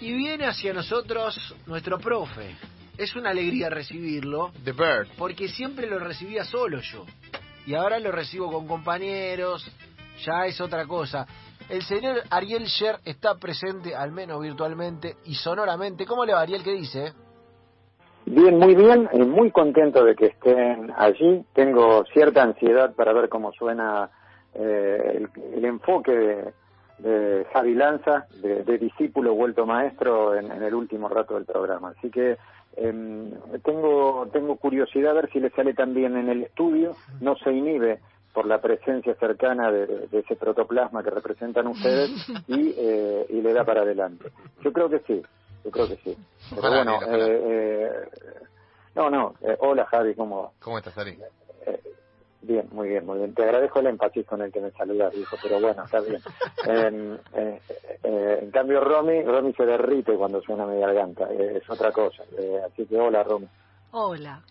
Y viene hacia nosotros nuestro profe. Es una alegría recibirlo. The Bird. Porque siempre lo recibía solo yo. Y ahora lo recibo con compañeros. Ya es otra cosa. El señor Ariel Sher está presente, al menos virtualmente y sonoramente. ¿Cómo le va, Ariel? ¿Qué dice? Bien, muy bien, y muy contento de que estén allí. Tengo cierta ansiedad para ver cómo suena eh, el, enfoque de, de Javi Lanza, de, discípulo vuelto maestro en, el último rato del programa. Así que em, tengo, tengo curiosidad a ver si le sale también en el estudio, no se inhibe por la presencia cercana de, ese protoplasma que representan ustedes y, eh, y le da para adelante. Yo creo que sí, yo creo que sí. Pero bueno, eh, eh, no, no, hola Javi, ¿cómo ¿Cómo estás, Ari? Bien, muy bien, muy bien. Te agradezco el énfasis con el que me saludas, hijo, pero bueno, está bien. Eh, eh, en cambio, Romy, Romy se derrite cuando suena mi garganta, eh, es otra cosa. así que hola, Romy. Hola.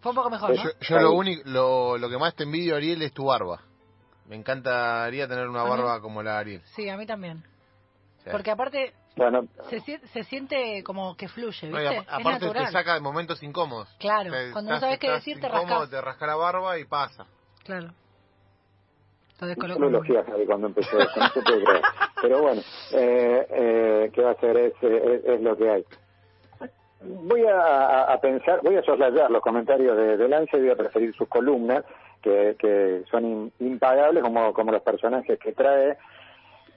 Fue un poco mejor, ¿no? Yo, lo, único, lo, lo que más te envidio, Ariel, es tu barba. Me encantaría tener una barba como la de Ariel. Sí, a mí también. Porque aparte se, se, siente como que fluye, ¿viste? aparte te saca de momentos incómodos. Claro, cuando no sabes qué decir te rascas. te rasca la barba y pasa. Claro. No Javi, cuando empezó esto, no se puede creer. Pero bueno, eh, eh, ¿qué va a hacer? Es, es, lo que hay. Voy a, a, pensar, voy a soslayar los comentarios de, de Lance y voy a preferir sus columnas, que, que son impagables como, como los personajes que trae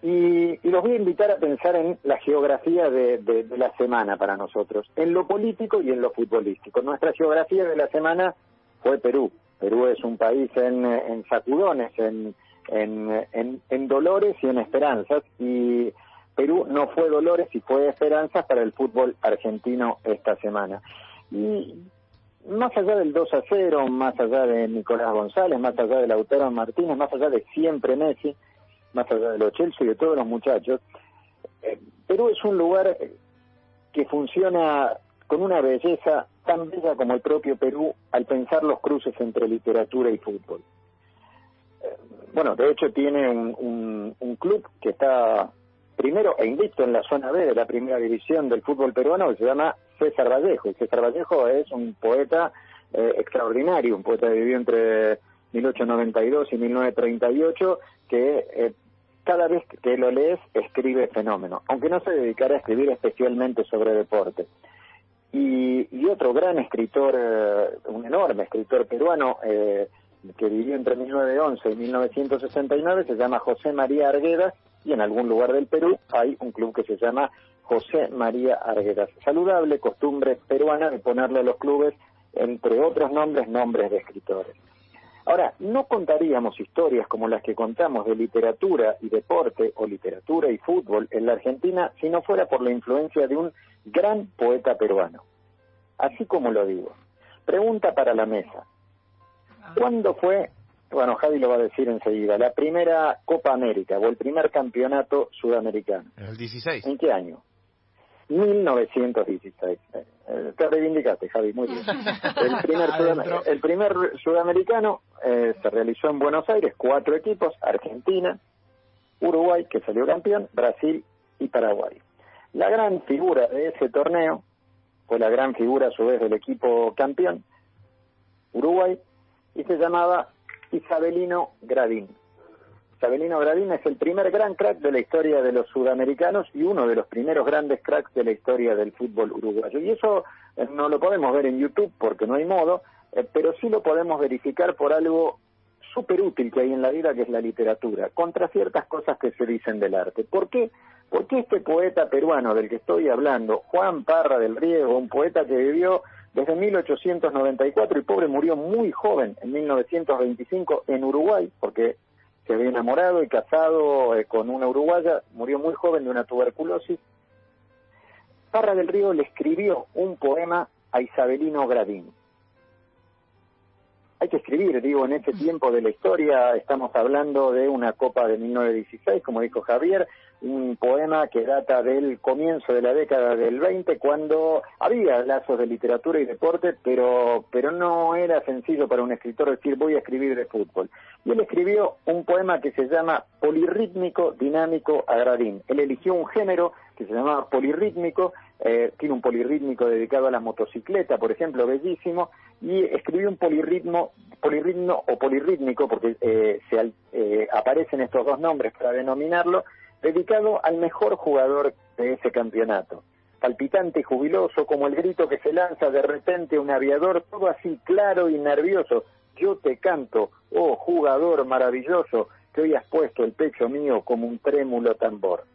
y, los voy a invitar a pensar en la geografía de, la semana para nosotros, en lo político y en lo futbolístico. Nuestra geografía de la semana fue Perú. Perú es un país en, sacudones, en, en, dolores y en esperanzas, y Perú no fue dolores y fue esperanzas para el fútbol argentino esta semana. Y más allá del 2 a 0, más allá de Nicolás González, más allá de Lautaro Martínez, más allá de siempre Messi, más allá de los Chelsea y de todos los muchachos, eh, Perú es un lugar que funciona con una belleza tan bella como el propio Perú al pensar los cruces entre literatura y fútbol. Eh, bueno, de hecho tiene un, un, club que está primero e invicto en la zona B de la primera división del fútbol peruano que se llama César Vallejo. Y César Vallejo es un poeta eh, extraordinario, un poeta que vivió entre 1892 y 1938 que eh, cada vez que lo lees escribe fenómeno, aunque no se dedicara a escribir especialmente sobre deporte. Y, otro gran escritor, eh, un enorme escritor peruano eh, que vivió entre 1911 y 1969 se llama José María Arguedas y en algún lugar del Perú hay un club que se llama José María Arguedas. Saludable costumbre peruana de ponerle a los clubes, entre otros nombres, nombres de escritores. Ahora, no contaríamos historias como las que contamos de literatura y deporte o literatura y fútbol en la Argentina si no fuera por la influencia de un gran poeta peruano. Así como lo digo. Pregunta para la mesa. ¿Cuándo fue, bueno, Javi lo va a decir enseguida, la primera Copa América o el primer campeonato sudamericano? En el 16. ¿En qué año? 1916. Eh, te reivindicaste, Javi, muy bien. El primer, el primer sudamericano eh, se realizó en Buenos Aires, cuatro equipos, Argentina, Uruguay, que salió campeón, Brasil y Paraguay. La gran figura de ese torneo fue la gran figura a su vez del equipo campeón, Uruguay, y se llamaba Isabelino Gradín. Sabelino Gradín es el primer gran crack de la historia de los sudamericanos y uno de los primeros grandes cracks de la historia del fútbol uruguayo. Y eso eh, no lo podemos ver en YouTube porque no hay modo, eh, pero sí lo podemos verificar por algo súper útil que hay en la vida, que es la literatura, contra ciertas cosas que se dicen del arte. ¿Por qué? Porque este poeta peruano del que estoy hablando, Juan Parra del Riego, un poeta que vivió desde 1894 y pobre murió muy joven, en 1925, en Uruguay, porque se había enamorado y casado eh, con una uruguaya, murió muy joven de una tuberculosis. Parra del Río le escribió un poema a Isabelino Gradín. Hay que escribir, digo, en ese tiempo de la historia estamos hablando de una Copa de 1916, como dijo Javier, un poema que data del comienzo de la década del 20, cuando había lazos de literatura y deporte, pero, pero no era sencillo para un escritor decir voy a escribir de fútbol. Y él escribió un poema que se llama Polirrítmico Dinámico Agradín. Él eligió un género que se llamaba Polirrítmico, eh, tiene un polirrítmico dedicado a la motocicleta, por ejemplo, bellísimo, y escribió un polirritmo, polirritmo o polirrítmico, porque eh, se eh, aparecen estos dos nombres para denominarlo, dedicado al mejor jugador de ese campeonato. Palpitante y jubiloso, como el grito que se lanza de repente un aviador, todo así claro y nervioso. Yo te canto, oh jugador maravilloso, que hoy has puesto el pecho mío como un trémulo tambor.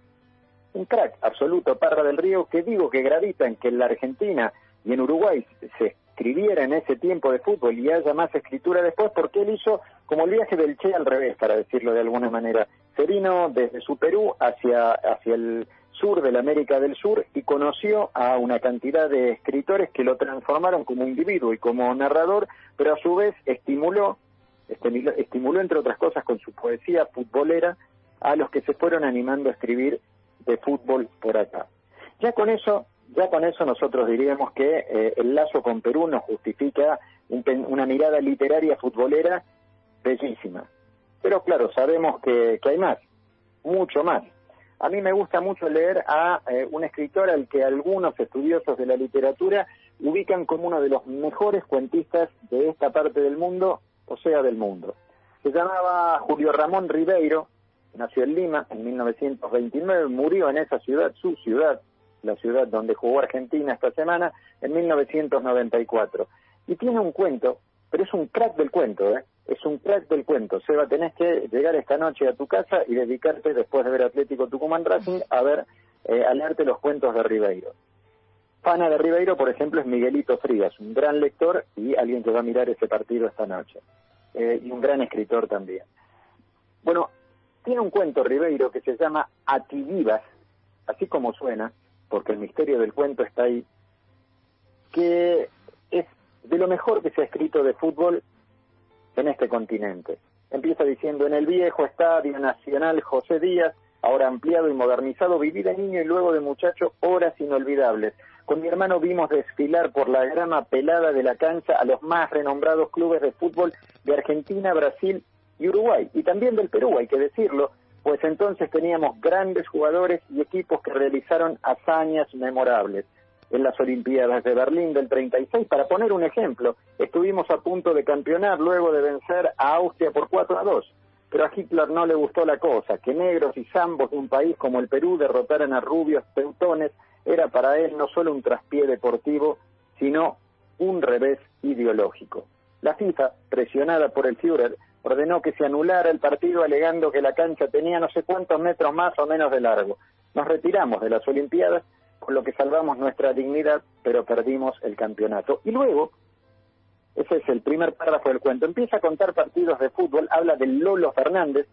Un crack absoluto, Parra del Río, que digo que gravita en que en la Argentina y en Uruguay se escribiera en ese tiempo de fútbol y haya más escritura después, porque él hizo como el viaje del Che al revés, para decirlo de alguna manera. Se vino desde su Perú hacia, hacia el sur de la América del Sur y conoció a una cantidad de escritores que lo transformaron como individuo y como narrador, pero a su vez estimuló, estimuló entre otras cosas con su poesía futbolera a los que se fueron animando a escribir de fútbol por acá. Ya con eso, ya con eso nosotros diríamos que eh, el lazo con Perú nos justifica una mirada literaria futbolera bellísima. Pero claro, sabemos que hay más, mucho más. A mí me gusta mucho leer a eh, un escritor al que algunos estudiosos de la literatura ubican como uno de los mejores cuentistas de esta parte del mundo, o sea, del mundo. Se llamaba Julio Ramón Ribeiro, nació en Lima en 1929, murió en esa ciudad, su ciudad, la ciudad donde jugó Argentina esta semana, en 1994. Y tiene un cuento, pero es un crack del cuento, ¿eh? Es un crack del cuento. Seba, tenés que llegar esta noche a tu casa y dedicarte, después de ver Atlético Tucumán Racing, a ver, eh, a leerte los cuentos de Ribeiro. Pana de Ribeiro, por ejemplo, es Miguelito Frías, un gran lector y alguien que va a mirar ese partido esta noche. Eh, y un gran escritor también. Bueno, tiene un cuento Ribeiro que se llama Atidivas, así como suena, porque el misterio del cuento está ahí, que es de lo mejor que se ha escrito de fútbol en este continente. Empieza diciendo, en el viejo Estadio Nacional José Díaz, ahora ampliado y modernizado, viví de niño y luego de muchacho horas inolvidables. Con mi hermano vimos desfilar por la grama pelada de la cancha a los más renombrados clubes de fútbol de Argentina, Brasil y Uruguay, y también del Perú, hay que decirlo, pues entonces teníamos grandes jugadores y equipos que realizaron hazañas memorables en las Olimpiadas de Berlín del 36, para poner un ejemplo, estuvimos a punto de campeonar luego de vencer a Austria por 4 a 2, pero a Hitler no le gustó la cosa, que negros y zambos de un país como el Perú derrotaran a rubios teutones era para él no solo un traspié deportivo, sino un revés ideológico. La FIFA, presionada por el Führer, ordenó que se anulara el partido alegando que la cancha tenía no sé cuántos metros más o menos de largo. Nos retiramos de las Olimpiadas con lo que salvamos nuestra dignidad, pero perdimos el campeonato. Y luego, ese es el primer párrafo del cuento, empieza a contar partidos de fútbol, habla del Lolo Fernández,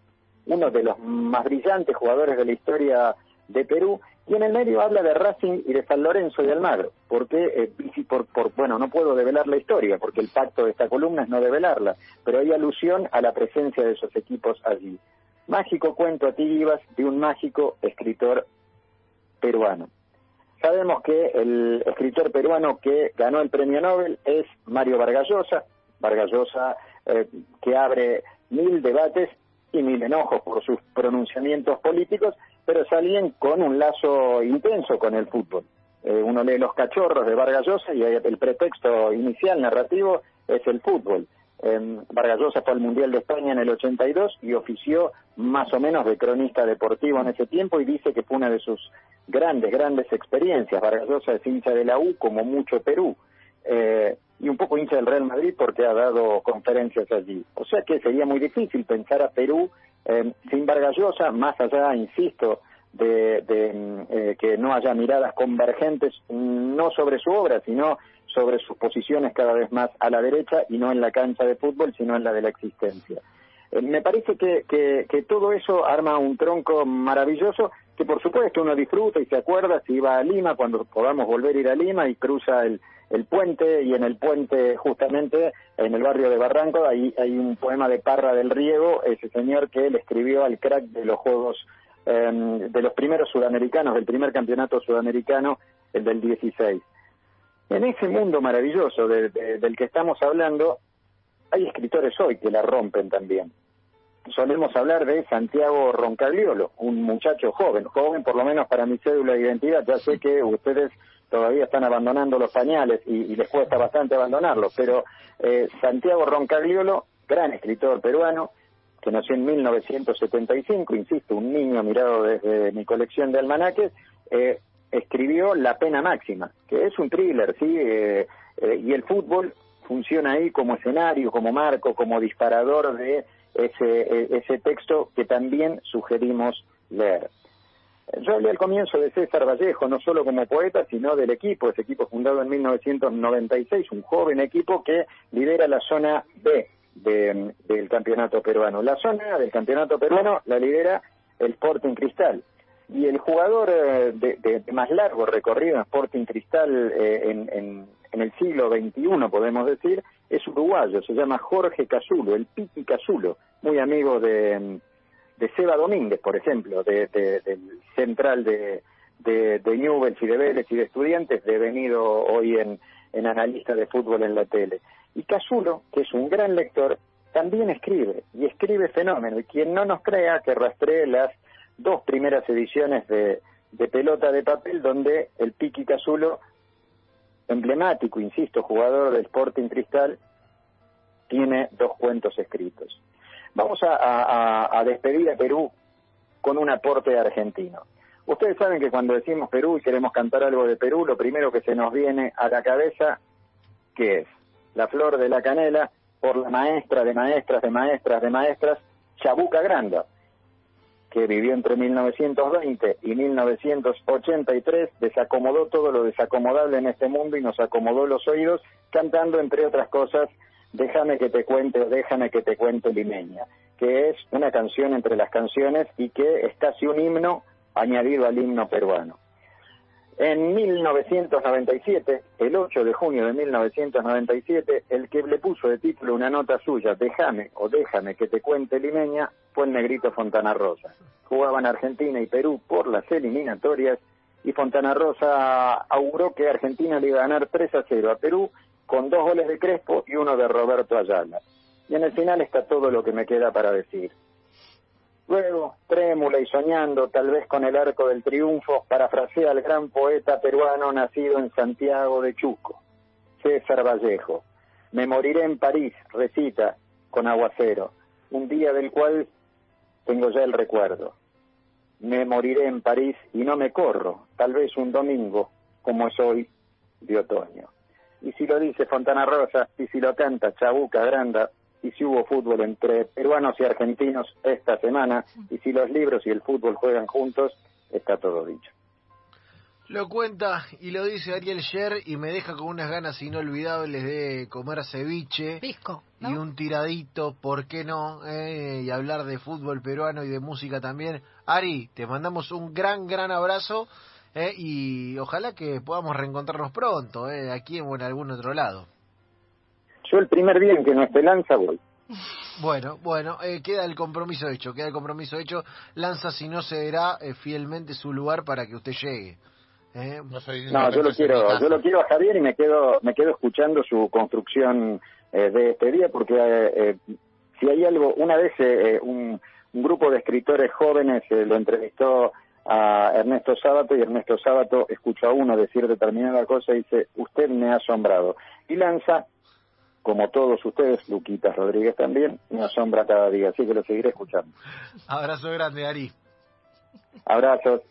uno de los más brillantes jugadores de la historia de Perú, y en el medio habla de Racing y de San Lorenzo y Almagro, porque, eh, por, por, bueno, no puedo develar la historia, porque el pacto de esta columna es no develarla, pero hay alusión a la presencia de esos equipos allí. Mágico cuento a ti, Ibas, de un mágico escritor peruano. Sabemos que el escritor peruano que ganó el premio Nobel es Mario Vargallosa, Vargallosa eh, que abre mil debates y mil enojos por sus pronunciamientos políticos, pero salían con un lazo intenso con el fútbol. Eh, uno lee Los Cachorros de Vargallosa y el pretexto inicial narrativo es el fútbol. Eh, Vargallosa fue al Mundial de España en el 82 y ofició más o menos de cronista deportivo en ese tiempo y dice que fue una de sus grandes, grandes experiencias. Vargas es hincha de la U, como mucho Perú, eh, y un poco hincha del Real Madrid porque ha dado conferencias allí. O sea que sería muy difícil pensar a Perú eh, sin Vargas más allá, insisto, de, eh, que no haya miradas convergentes, no sobre su obra, sino sobre sus posiciones cada vez más a la derecha y no en la cancha de fútbol, sino en la de la existencia. Eh, me parece que, que, todo eso arma un tronco maravilloso que por supuesto uno disfruta y se acuerda si va a Lima, cuando podamos volver a ir a Lima y cruza el, el puente y en el puente justamente en el barrio de Barranco ahí hay un poema de Parra del Riego, ese señor que le escribió al crack de los Juegos em, de los primeros sudamericanos, del primer campeonato sudamericano, el del 16. En ese mundo maravilloso del que estamos hablando, hay escritores hoy que la rompen también solemos hablar de Santiago Roncagliolo, un muchacho joven, joven por lo menos para mi cédula de identidad. Ya sé que ustedes todavía están abandonando los pañales y, les cuesta bastante abandonarlos, pero eh, Santiago Roncagliolo, gran escritor peruano, que nació en 1975, insisto, un niño mirado desde mi colección de almanaques, eh, escribió La pena máxima, que es un thriller, ¿sí? Eh, y el fútbol funciona ahí como escenario, como marco, como disparador de ese, e, ese texto que también sugerimos leer. Yo hablé al comienzo de César Vallejo, no solo como poeta, sino del equipo, ese equipo fundado en 1996, un joven equipo que lidera la zona B del campeonato peruano. La zona del campeonato peruano la lidera el Sporting Cristal. Y el jugador eh, de, más largo recorrido en Sporting Cristal eh, en, en el siglo XXI, podemos decir, es uruguayo, se llama Jorge Casulo, el Piqui Casulo, muy amigo de, de Seba Domínguez, por ejemplo, de, del central de, de, de Newell's y de Vélez y de Estudiantes, devenido hoy en, en analista de fútbol en la tele. Y Casulo, que es un gran lector, también escribe, y escribe fenómeno, y quien no nos crea que rastree las dos primeras ediciones de, pelota de papel donde el Piqui Casulo emblemático, insisto, jugador del Sporting Cristal, tiene dos cuentos escritos. Vamos a, despedir a Perú con un aporte argentino. Ustedes saben que cuando decimos Perú y queremos cantar algo de Perú, lo primero que se nos viene a la cabeza, ¿qué es? La flor de la canela por la maestra de maestras de maestras de maestras, Chabuca Granda, que vivió entre 1920 y 1983, desacomodó todo lo desacomodable en este mundo y nos acomodó los oídos cantando, entre otras cosas, Déjame que te cuente o Déjame que te cuente Limeña, que es una canción entre las canciones y que es casi un himno añadido al himno peruano. En 1997, el 8 de junio de 1997, el que le puso de título una nota suya, Déjame o Déjame que te cuente Limeña, fue el negrito Fontana Rosa. Jugaban Argentina y Perú por las eliminatorias y Fontana Rosa auguró que Argentina le iba a ganar 3 a 0 a Perú con dos goles de Crespo y uno de Roberto Ayala. Y en el final está todo lo que me queda para decir. Luego, trémula y soñando, tal vez con el arco del triunfo, parafrasea al gran poeta peruano nacido en Santiago de Chuco, César Vallejo. Me moriré en París, recita, con aguacero, un día del cual tengo ya el recuerdo. Me moriré en París y no me corro, tal vez un domingo, como es hoy, de otoño. Y si lo dice Fontana Rosa, y si lo canta Chabuca Granda, y si hubo fútbol entre peruanos y argentinos esta semana, y si los libros y el fútbol juegan juntos, está todo dicho. Lo cuenta y lo dice Ariel Sher y me deja con unas ganas inolvidables de comer ceviche Pisco, y un tiradito, ¿por qué no? Eh, y hablar de fútbol peruano y de música también. Ari, te mandamos un gran, gran abrazo eh, y ojalá que podamos reencontrarnos pronto, eh, aquí o en algún otro lado. Yo el primer día en que no esté Lanza voy. Bueno, bueno, eh, queda el compromiso hecho, queda el compromiso hecho. Lanza si no cederá eh, fielmente su lugar para que usted llegue. ¿Eh? No, yo lo quiero, yo lo quiero a Javier y me quedo, me quedo escuchando su construcción de este día porque si hay algo, una vez un, un, grupo de escritores jóvenes lo entrevistó a Ernesto Sábato y Ernesto Sábato escuchó a uno decir determinada cosa y dice, usted me ha asombrado. Y Lanza como todos ustedes, Luquitas Rodríguez también, me asombra cada día, así que lo seguiré escuchando. Abrazo grande, Ari. Abrazos.